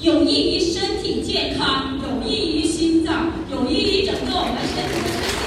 有益于身体健康有益于心脏有益于整个我们身体的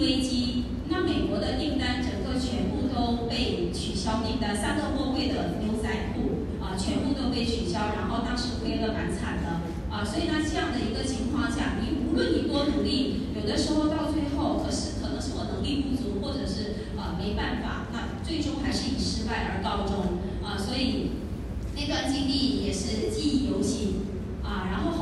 危机。那美国的订单整个全部都被取消订单，三个货柜的牛仔裤啊，全部都被取消，然后当时亏得蛮惨的啊。所以呢，这样的一个情况下，你无论你多努力，有的时候到最后，可是可能是我能力不足，或者是啊没办法。那最终还是以失败而告终啊，所以那段经历也是记忆犹新啊。然后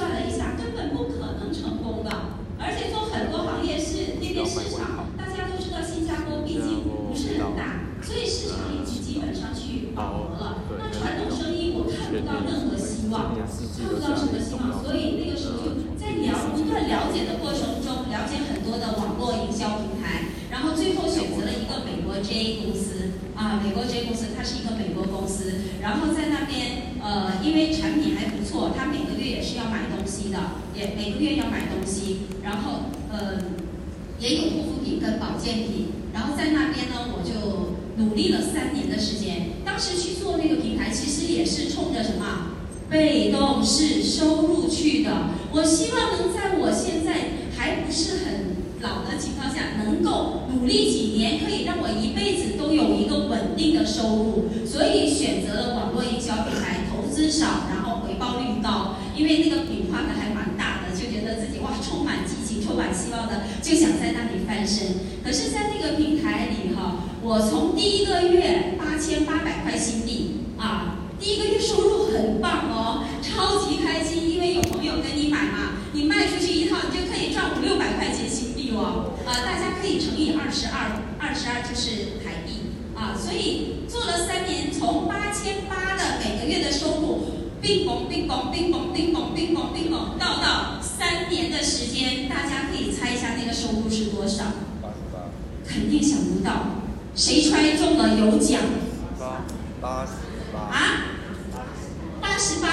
算了一下，根本不可能成功的，而且做很多行业是那边市场，大家都知道新加坡毕竟不是很大，所以市场已经基本上去饱和了，那传统生意。看不到任何希望，看不到什么希望，所以那个时候就在了不断了解的过程中，了解很多的网络营销平台，然后最后选择了一个美国 J 公司啊，美国 J 公司它是一个美国公司，然后在那边呃，因为产品还不错，它每个月也是要买东的，也每个月要买东西，然后呃，也有护肤品跟保健品，然后在那边呢，我就。努力了三年的时间，当时去做那个平台，其实也是冲着什么被动式收入去的。我希望能在我现在还不是很老的情况下，能够努力几年，可以让我一辈子都有一个稳定的收入。所以选择了网络营销平台，投资少，然后回报率高，因为那个饼画的还蛮大的，就觉得自己哇充满激情、充满希望的，就想在那里翻身。可是，在那个平台里哈。我从第一个月八千八百块新币啊，第一个月收入很棒哦，超级开心，因为有朋友跟你买嘛，你卖出去一套，你就可以赚五六百块钱新币哦，啊，大家可以乘以二十二，二十二就是台币啊，所以做了三年，从八千八的每个月的收入，冰崩冰崩冰崩冰崩冰崩冰崩，到到三年的时间，大家可以猜一下那个收入是多少？八十八，肯定想不到。谁猜中了有奖？八八十八啊！八十八！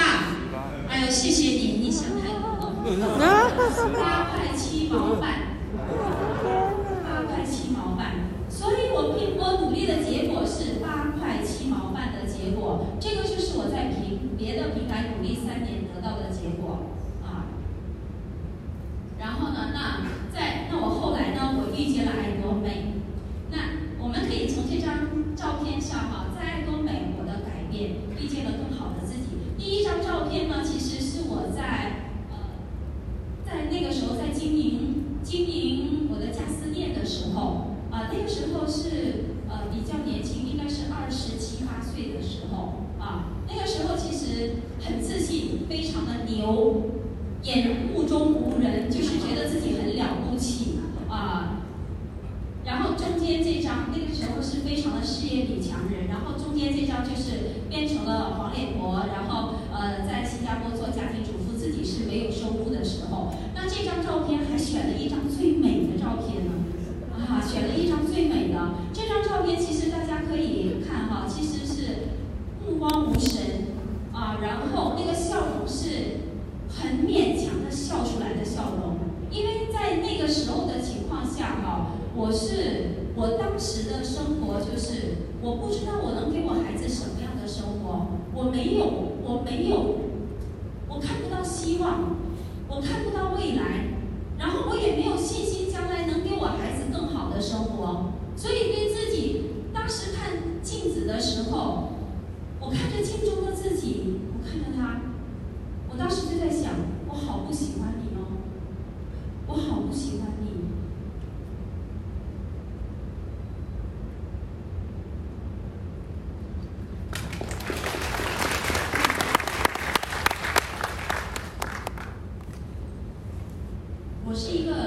哎呦，谢谢你，你想太多了。八块七毛半，八块七毛半。所以我拼搏努力的结果是八块七毛半的结果。这个就是我在平别的平台努力三年得到的结果没有。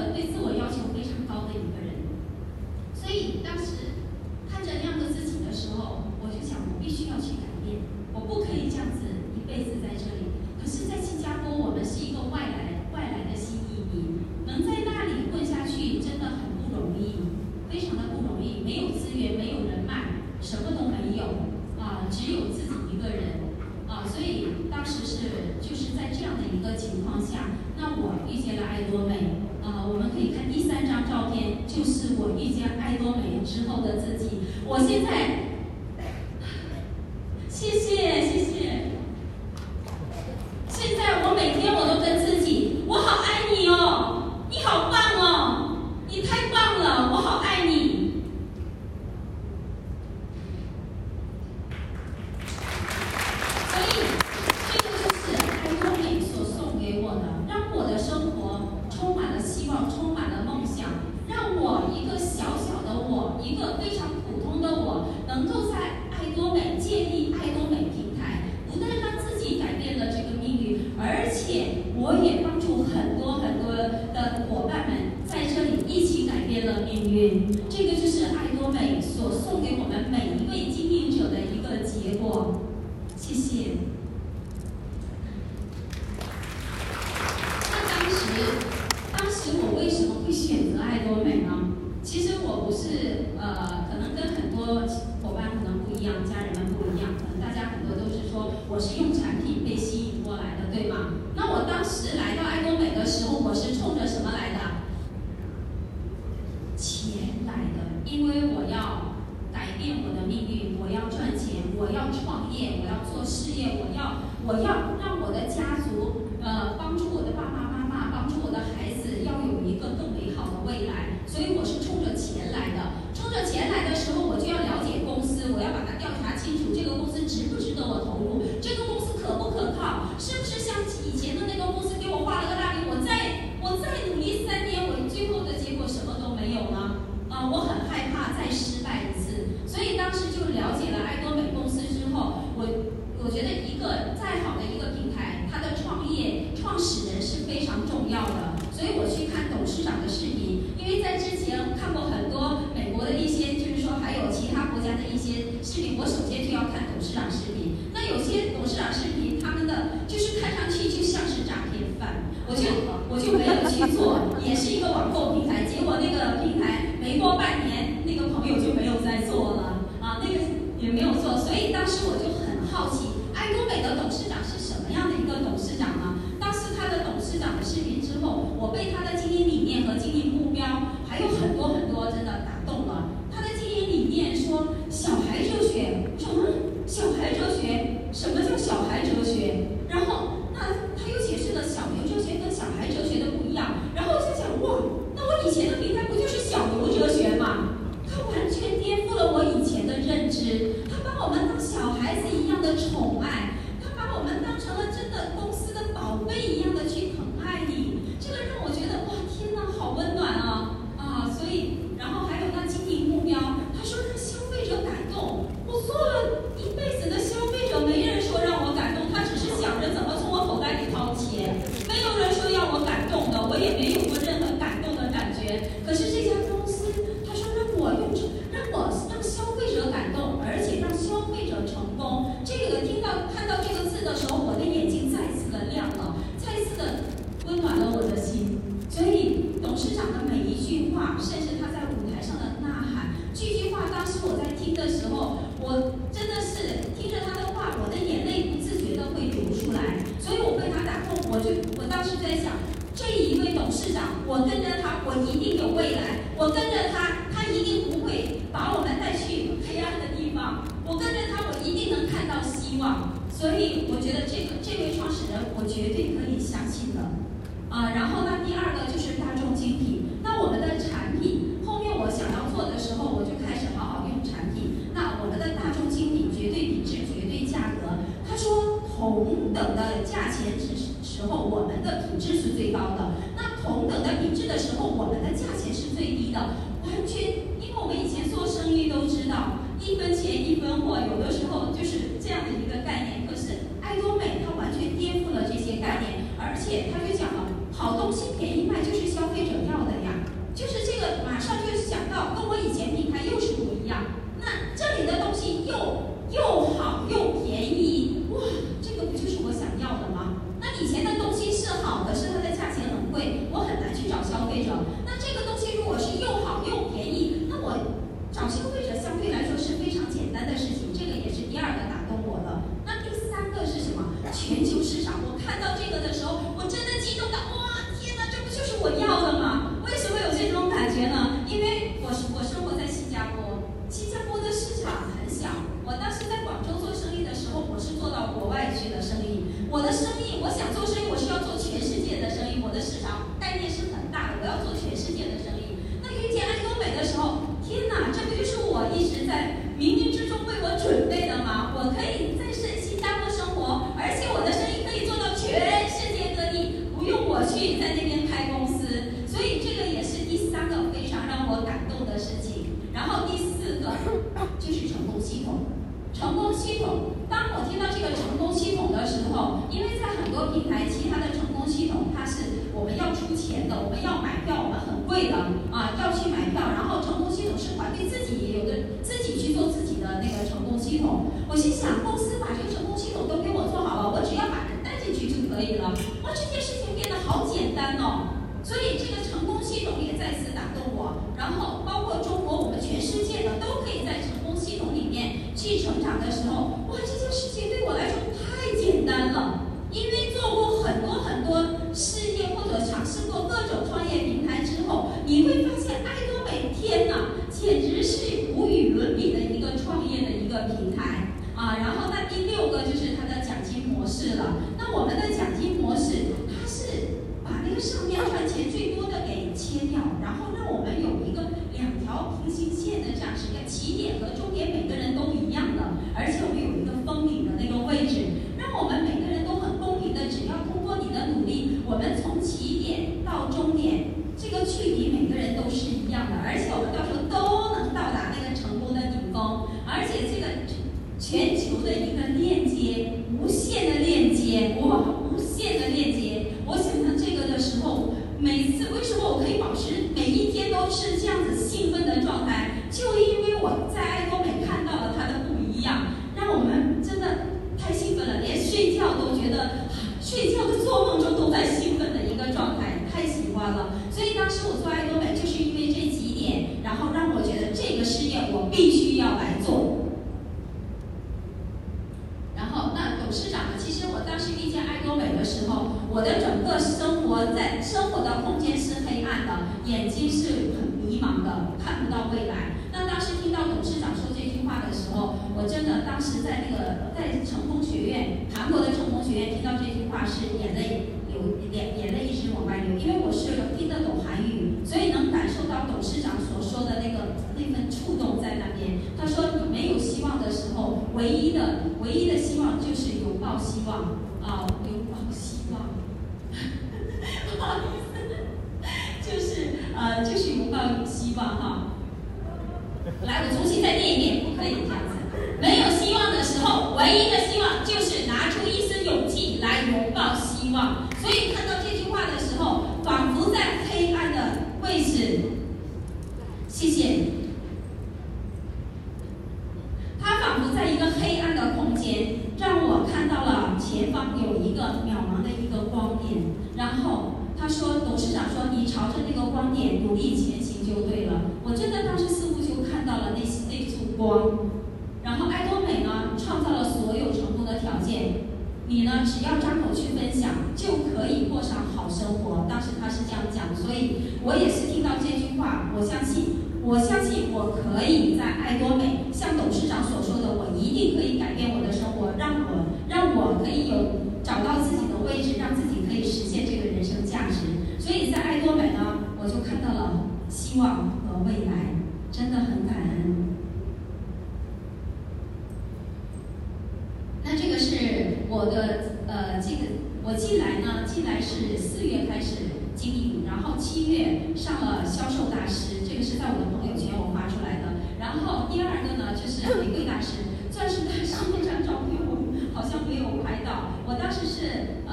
对自我要求非常高的一个人。所以当时看着那样的自己的时候我就想我必须要去改变我不可以这样子一辈子在这里。可是在新加坡我们是一个外来之后的自己，我现在。啊，然后那第二个就是大众精品。那我们的产品后面我想要做的时候，我就开始好好用产品。那我们的大众精品绝对品质，绝对价格。他说同等的价钱，只是时候我们的品质是最高的。那同等的品质的时候，我们的价钱是最低的。完全因为我们以前做生意都知道，一分钱一分货，有的时候就是。这是成功系统。成功系统当我听到这个成功系统的时候因为在很多平台其他的成功系统它是我们要出钱的我们要买票我们很贵的啊要去买票然后成功系统是团队自己去成长的时候董事长，其实我当时遇见爱多美的时候，我的整个生活在生活的空间是黑暗的，眼睛是很迷茫的，看不到未来。那当时听到董事长说这句话的时候，我真的当时在那个在成功学院，韩国的成功学院听到这句话是眼泪流，眼眼泪一直往外流，因为我是听得懂韩语，所以能感受到董事长所说的那个那份触动在那边。他说：“你没有希望的时候，唯一的唯一的希望就是。”抱希望，啊，留抱希望，不好意思，就是呃，就是拥抱希望哈。来，我重新再念一遍，不可以这样。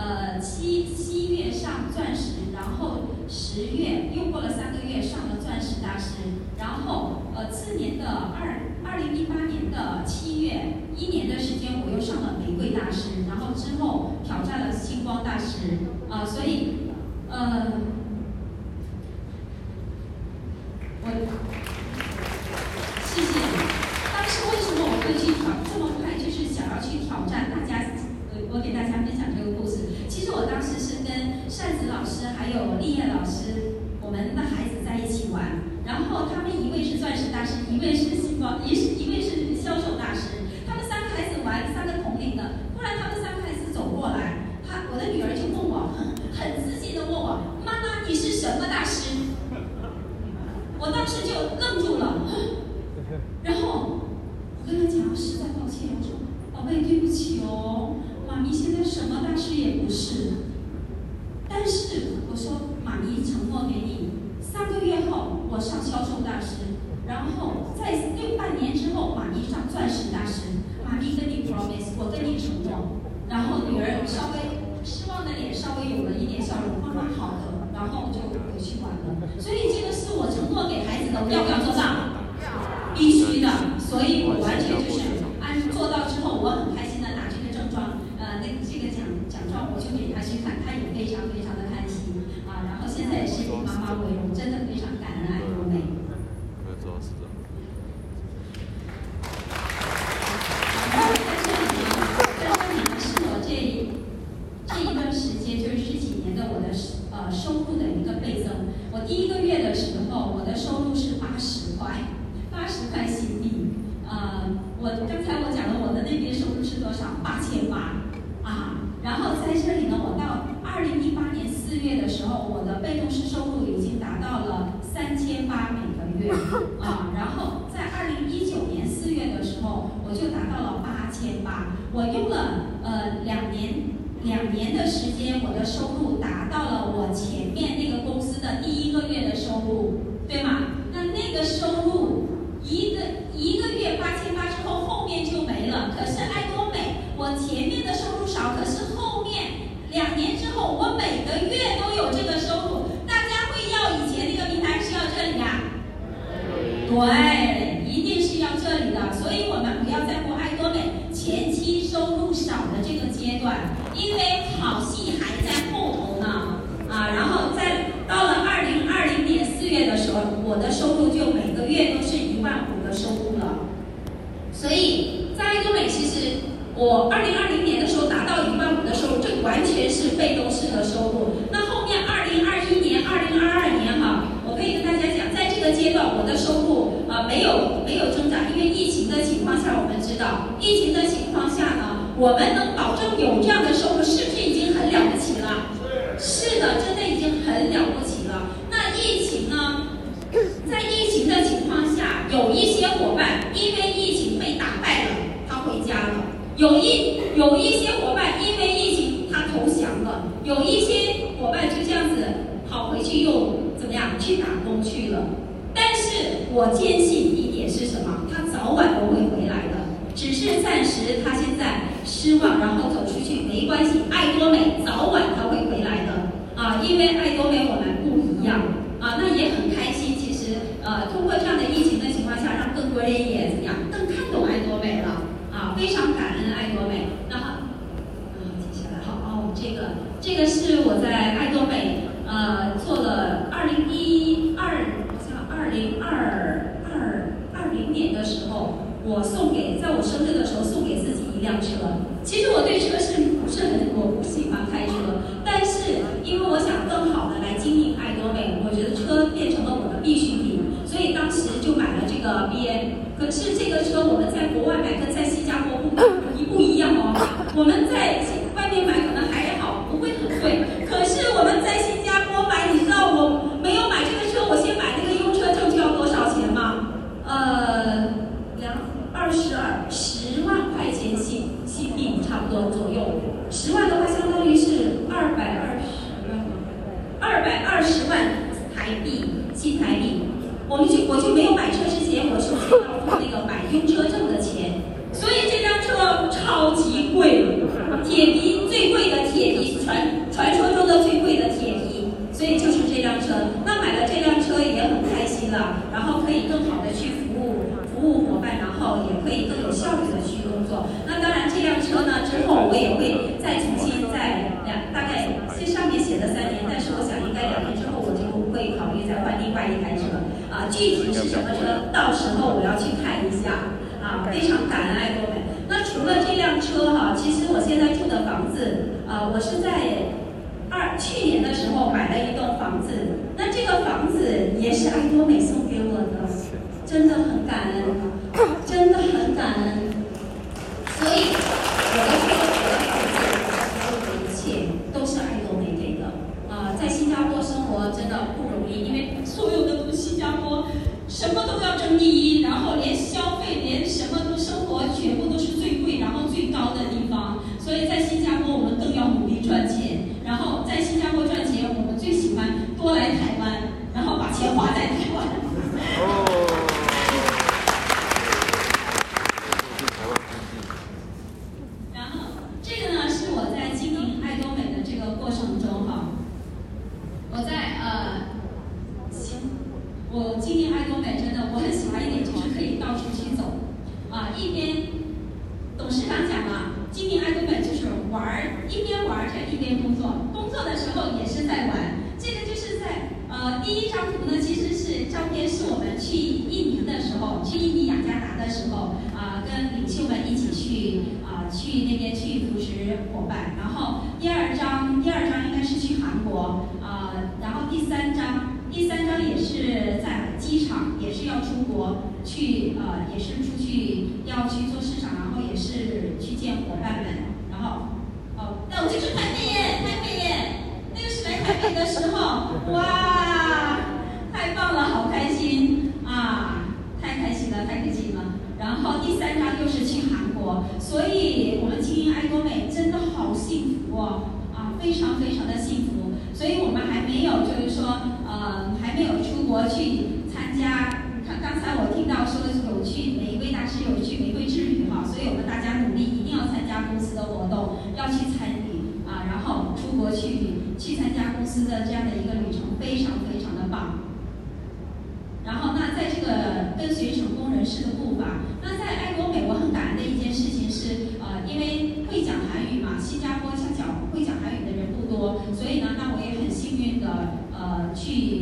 呃七七月上钻石然后十月又过了三个月上了钻石大师然后呃次年的二二零一八年的七月一年的时间我又上了玫瑰大师然后之后挑战了星光大师啊所以呃在这里呢我到二零一八年四月的时候我的被动式收入已经达到了三千八每个月啊然后在二零一九年四月的时候我就达到了八千八。我用了呃两年两年的时间我的收入达到了我前面那个公司的第一个月的收入。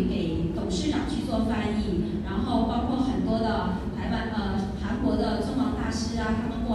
给董事长去做翻译然后包括很多的台湾呃韩国的中王大师啊他们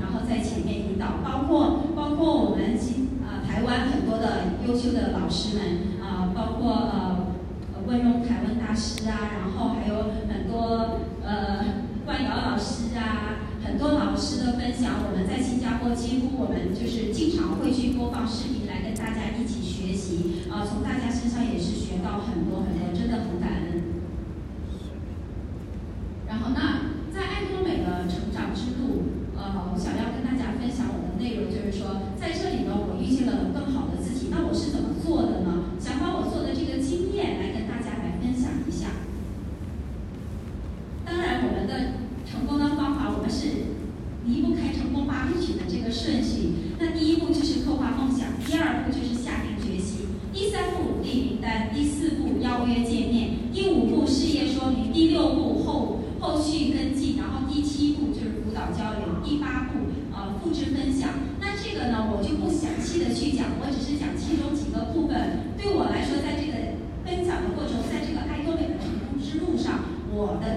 然后在前面引导，包括包括我们新啊台湾很多的优秀的老师们啊，包括呃，温庸台湾大师啊，然后还有很多呃万瑶老师啊，很多老师的分享，我们在新加坡几乎我们就是经常会去播放视。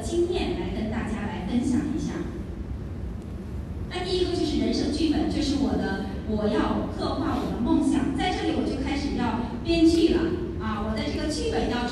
经验来跟大家来分享一下。那第一个就是人生剧本就是我的我要刻画我的梦想在这里我就开始要编剧了。啊我的这个剧本要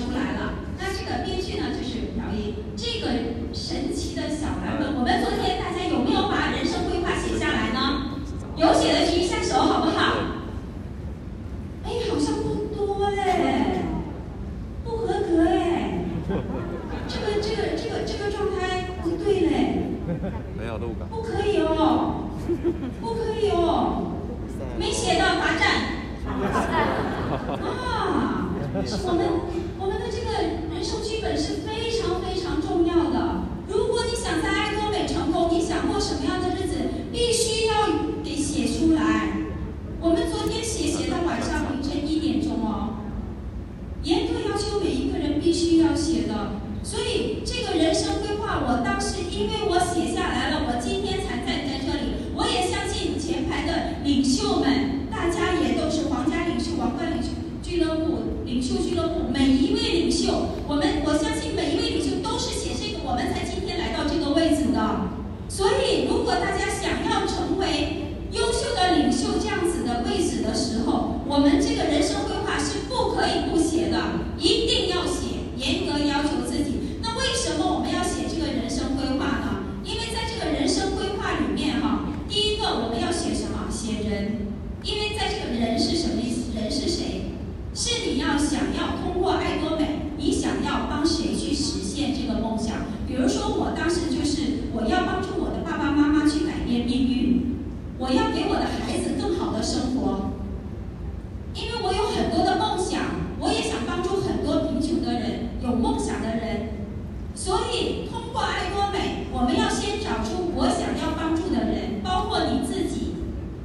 以通过爱多美，我们要先找出我想要帮助的人，包括你自己，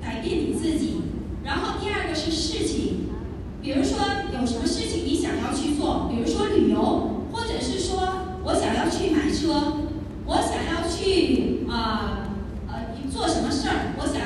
改变你自己。然后第二个是事情，比如说有什么事情你想要去做，比如说旅游，或者是说我想要去买车，我想要去啊,呃做什么事儿，我想。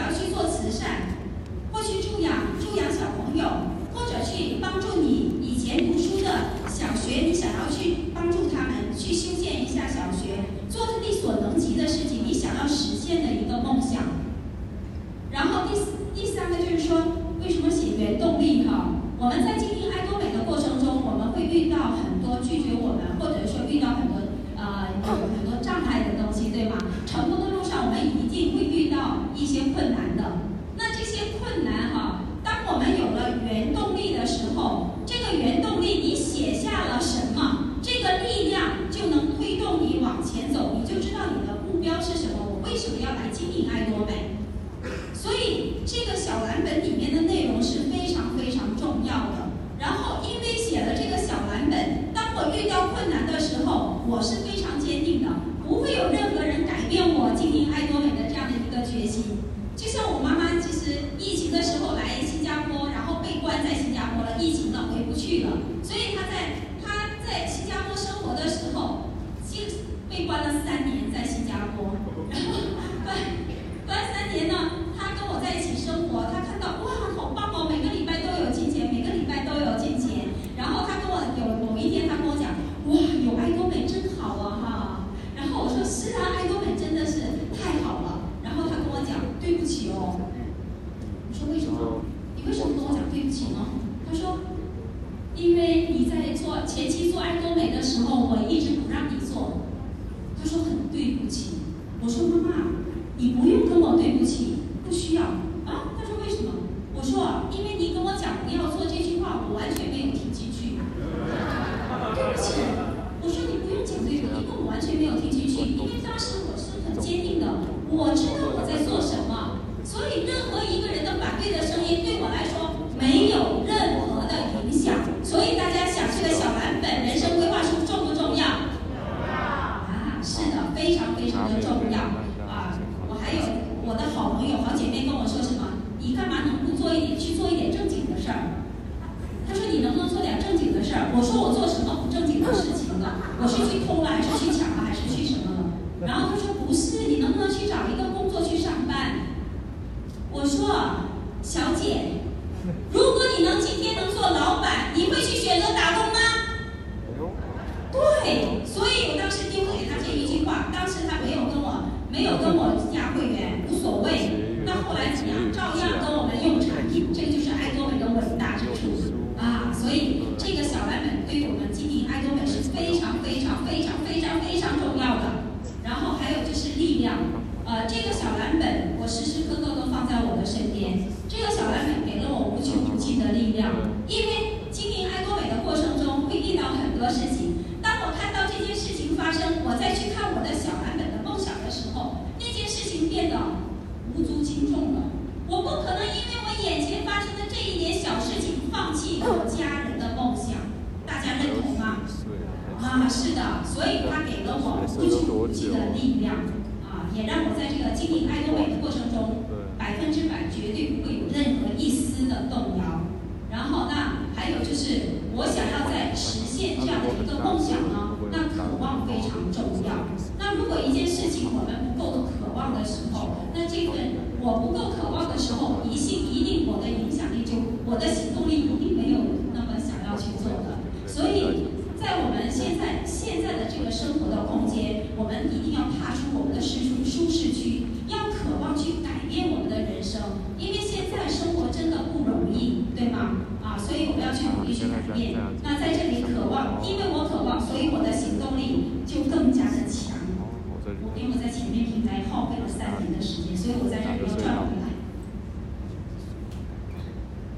我前期做爱多美的时候我一直不让你做。他说很对不起。我说妈妈你不用跟我对不起不需要。啊他说为什么？我说因为你跟我讲你要做这句话我完全没有我们不够的渴望的是。的时间。所以我在这没有赚回来。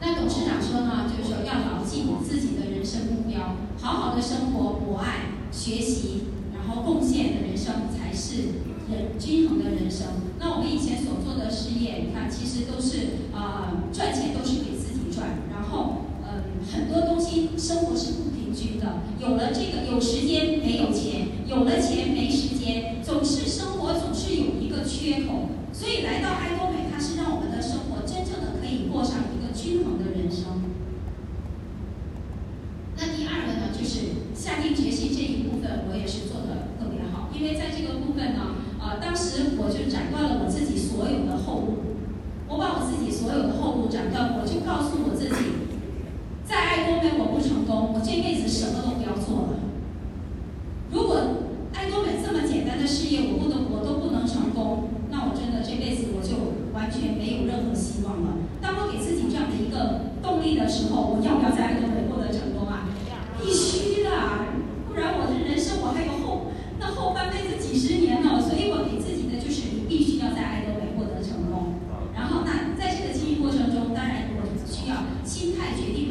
那董事长说呢，就是说要牢记你自己的人生目标，好好的生活、博爱、学习，然后贡献的人生才是人，均衡的人生。那我们以前所做的事业，你看其实都是。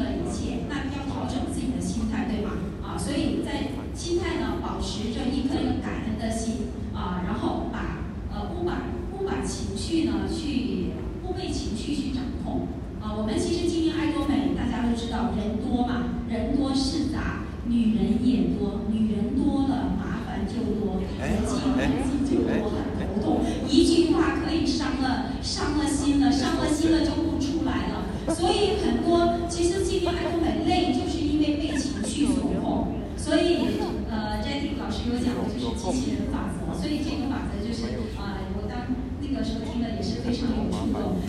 的一切，那要调整自己的心态，对吗？啊，所以在心态呢，保持。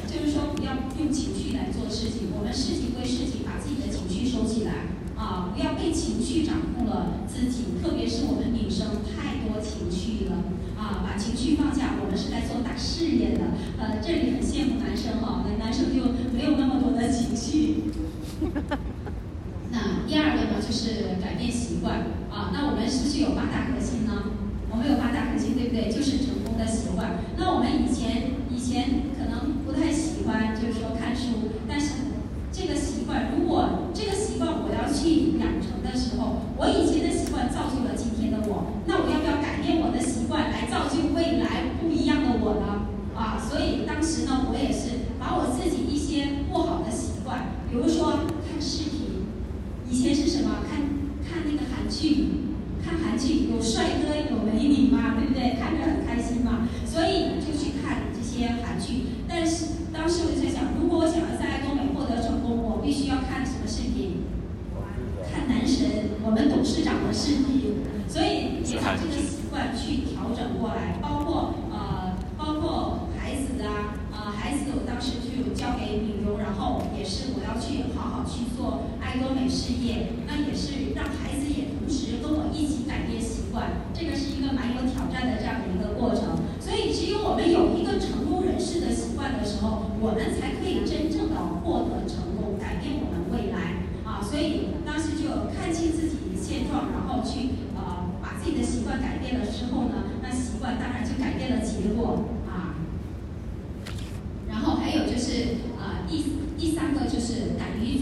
就是说不要用情绪来做事情我们事情归事情把自己的情绪收起来。啊不要被情绪掌控了自己特别是我们女生太多情绪了。啊把情绪放下我们是来做大事业的。呃这里很羡慕男生哈那男生就没有那么多的情绪。那第二个呢就是改变习惯。啊那我们是不是有八大核心呢？我们有八大核心对不对？就是成功的习惯。那我们以前以前我以前交给李荣然后也是我要去好好去做爱多美事业那也是让孩子也同时跟我一起改变习惯这个是一个蛮有挑战的这样的一个过程。所以只有我们有一个成功人士的习惯的时候我们才可以真正的获得成功改变我们未来。啊所以当时就看清自己现状然后去呃把自己的习惯改变了之后呢那习惯当然就改变了结果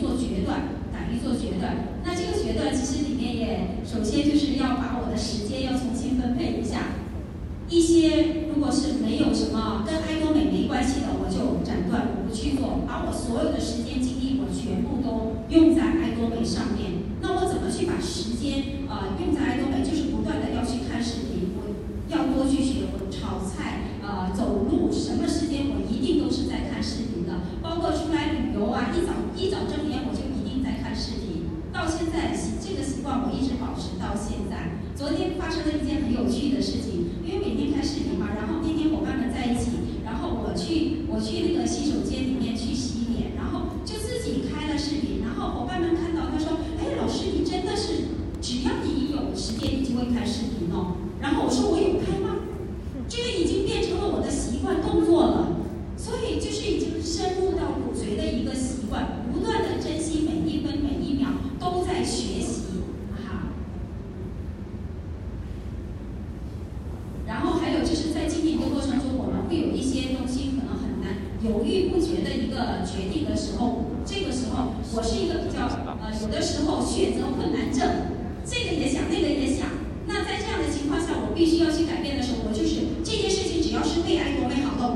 做决断，敢于做决断。那这个决断其实里面也首先就是要把我的时间要重新分配一下。一些如果是没有什么跟爱多美没关系的，我就斩断，我不去做，把我所有的时间精力我全部都用在爱多美上面。那我怎么去把时间呃用在？我一直保持到现在。昨天发生了一件很有趣的事情因为每天看视频嘛然后那天伙伴们在一起然后我去我去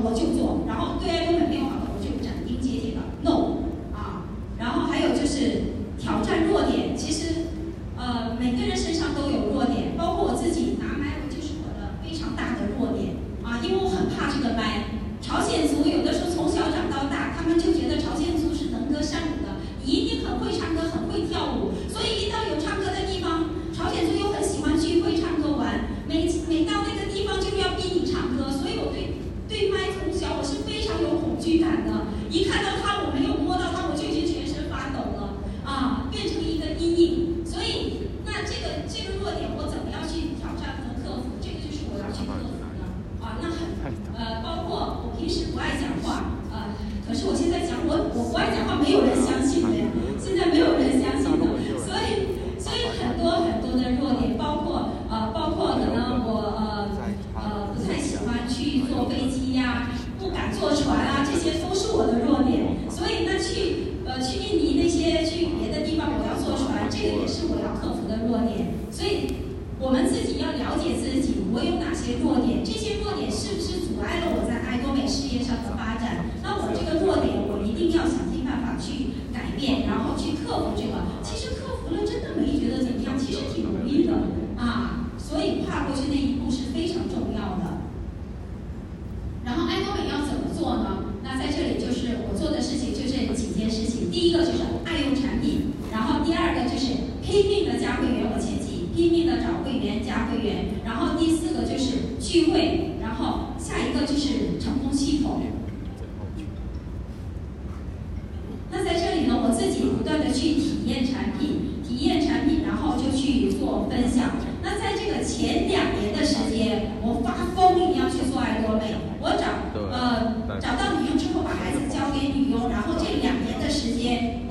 我就做然后对爱根本没有好的我就斩钉截铁的 no 啊然后还有就是挑战弱点其实呃每个人身上都有弱点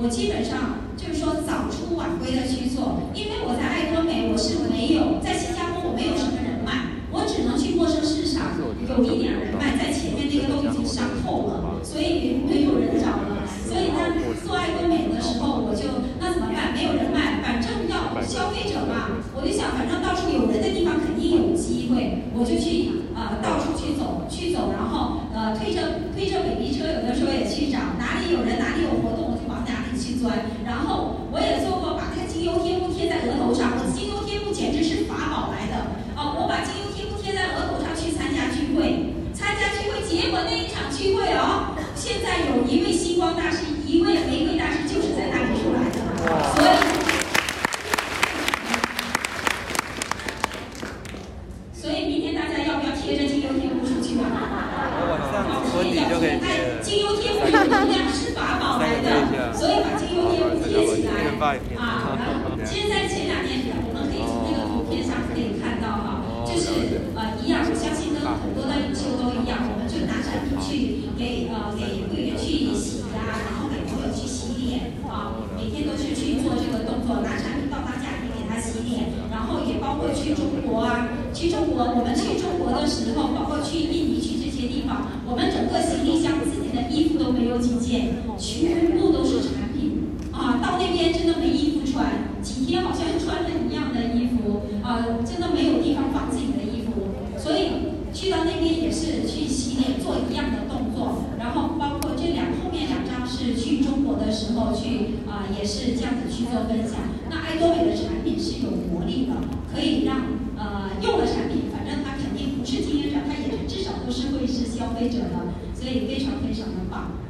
我基本上就是说早出晚归的去做因为我在爱多美我是没有在新加坡我没有什么人脉我只能去陌生市场有一点人脉在前面那个都已经伤透了所以没有人找了所以呢做爱多美的时候我就那怎么办？没有人脉反正要消费者嘛我就想反正到处有人的地方肯定有机会我就去呃到处去走去走然后呃推着推着 baby 车有的时候也去找哪里有人哪里有哪里去钻。然后我也做过把那个精油贴布贴在额头上，我精油贴布简直是法宝来的哦！我把精油贴布贴在额头上去参加聚会，参加聚会，结果那一场聚所以非常非常的棒。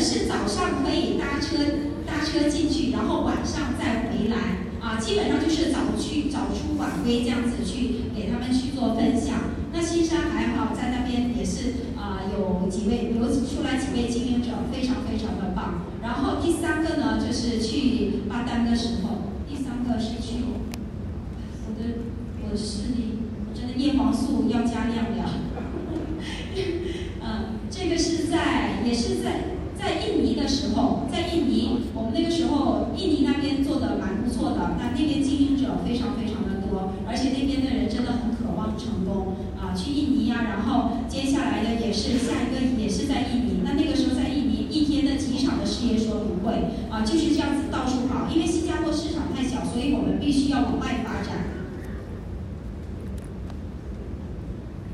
是早上可以搭车搭车进去，然后晚上再回来啊，基本上就是早去早出晚归这样子去给他们去做分享。那新山还好，在那边也是啊，有几位有出来几位经营者，非常非常的棒。然后第三个呢，就是去发单的时候，第三个是去我的我的视力，真的叶黄素要加量了。嗯，这个是。在印尼的时候，在印尼，我们那个时候，印尼那边做的蛮不错的，那那边经营者非常非常的多，而且那边的人真的很渴望成功啊！去印尼啊，然后接下来的也是下一个也是在印尼，那那个时候在印尼一天的极少的事业说不会啊，就是这样子到处跑，因为新加坡市场太小，所以我们必须要往外发展。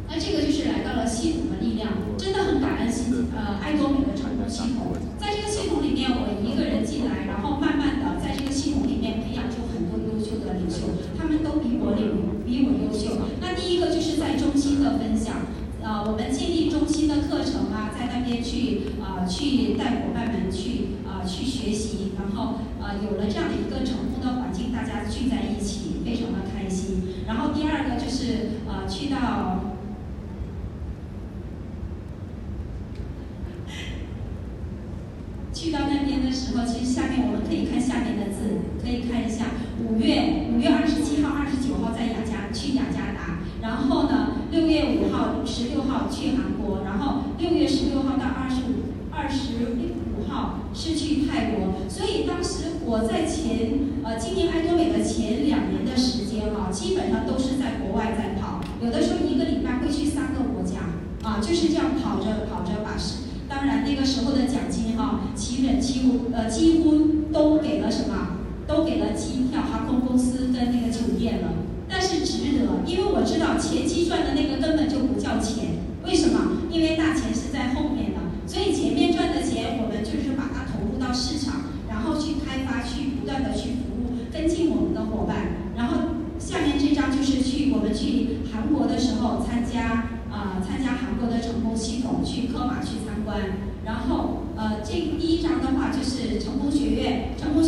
那这个就是来到了系统的力量，真的很感恩新呃爱多美的。系统，在这个系统里面，我一个人进来，然后慢慢的在这个系统里面培养出很多优秀的领袖，他们都比我领比我优秀。那第一个就是在中心的分享，呃，我们建立中心的课程啊，在那边去啊去带伙伴们去啊去学习，然后呃有了这样的一个成功的环境，大家聚在一起非常的开心。然后第二个就是啊去到。就是这样跑着跑着把市，当然那个时候的奖金哈、啊，基本几乎呃几乎都给了什么，都给了机票、航空公司跟那个酒店了。但是值得，因为我知道前期赚的那个根本就不叫钱，为什么？因为大钱是在后面的，所以前面赚的钱我们就是把它投入到市场，然后去开发，去不断的去服务跟进我们的伙伴。然后下面这张就是去我们去韩国的时候参加。参加韩国的成功系统去科马去参观，然后呃这第一章的话就是成功学院，成功。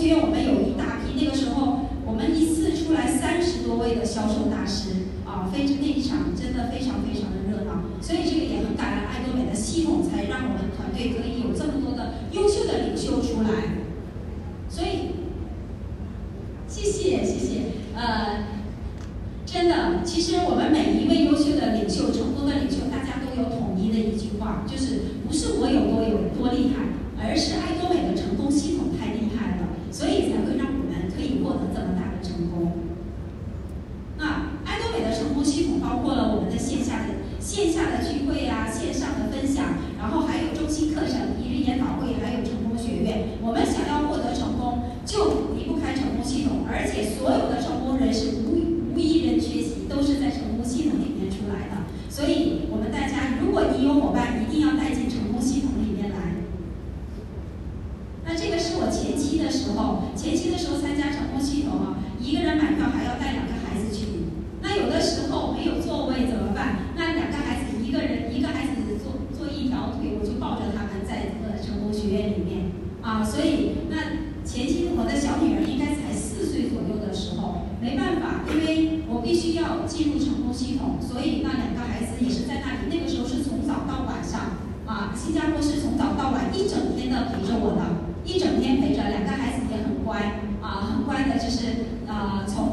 新加坡是从早到晚一整天的陪着我的，一整天陪着两个孩子也很乖啊，很乖的，就是呃从。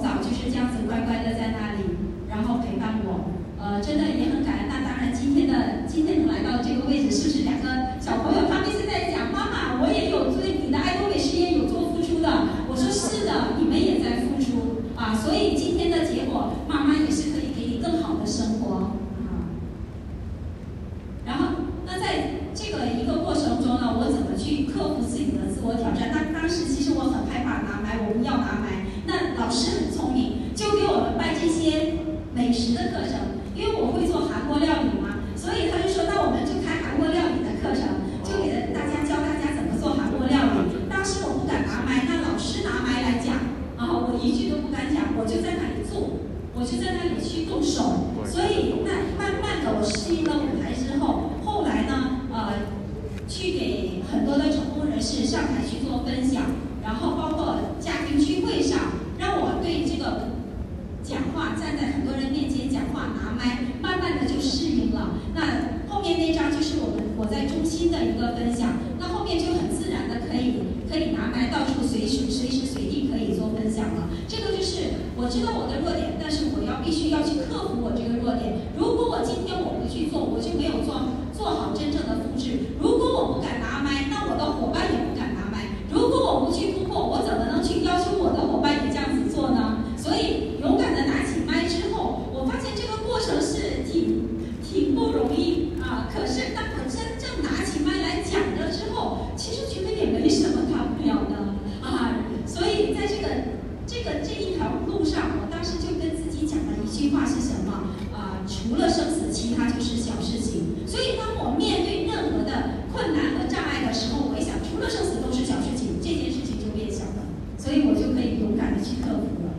什么啊除了生死其他就是小事情。所以当我面对任何的困难和障碍的时候我一想除了生死都是小事情这件事情就变小了。所以我就可以勇敢的去克服了。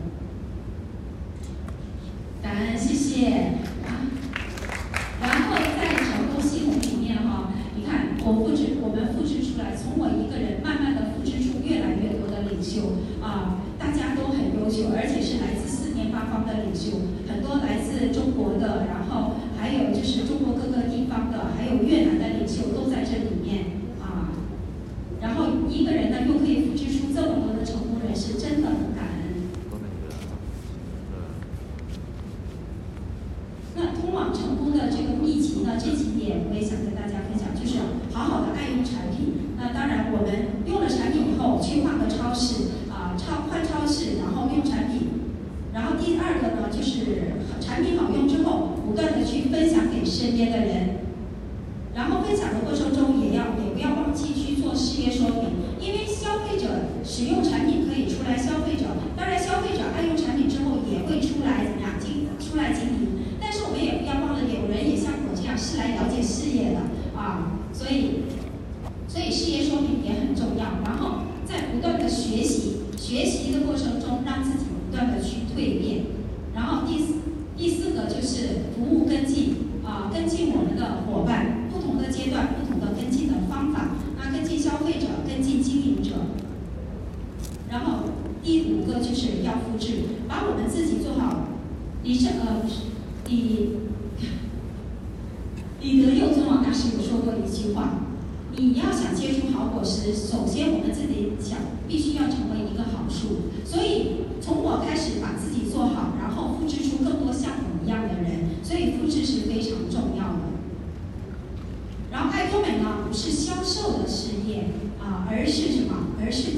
感恩谢谢。然后在整个系统里面哈你看我复制我们复制出来从我一个人慢慢的复制出越来越多的领袖。啊大家都很优秀而且是来自四面八方的领袖很多来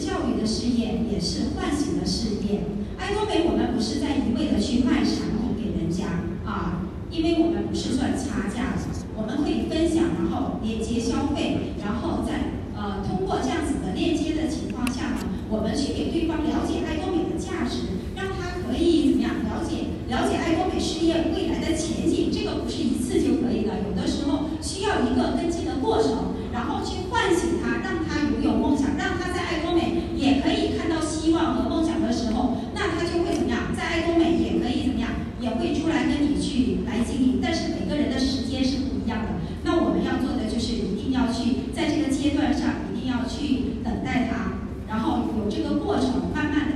教育的事业也是唤醒的事业爱多美我们不是在一味的去卖产品给人家啊因为我们不是赚差价我们可以分享然后连接消费然后在呃通过这样子的链接的情况下呢我们去给对方了解爱多美的价值有这个过程慢慢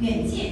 远见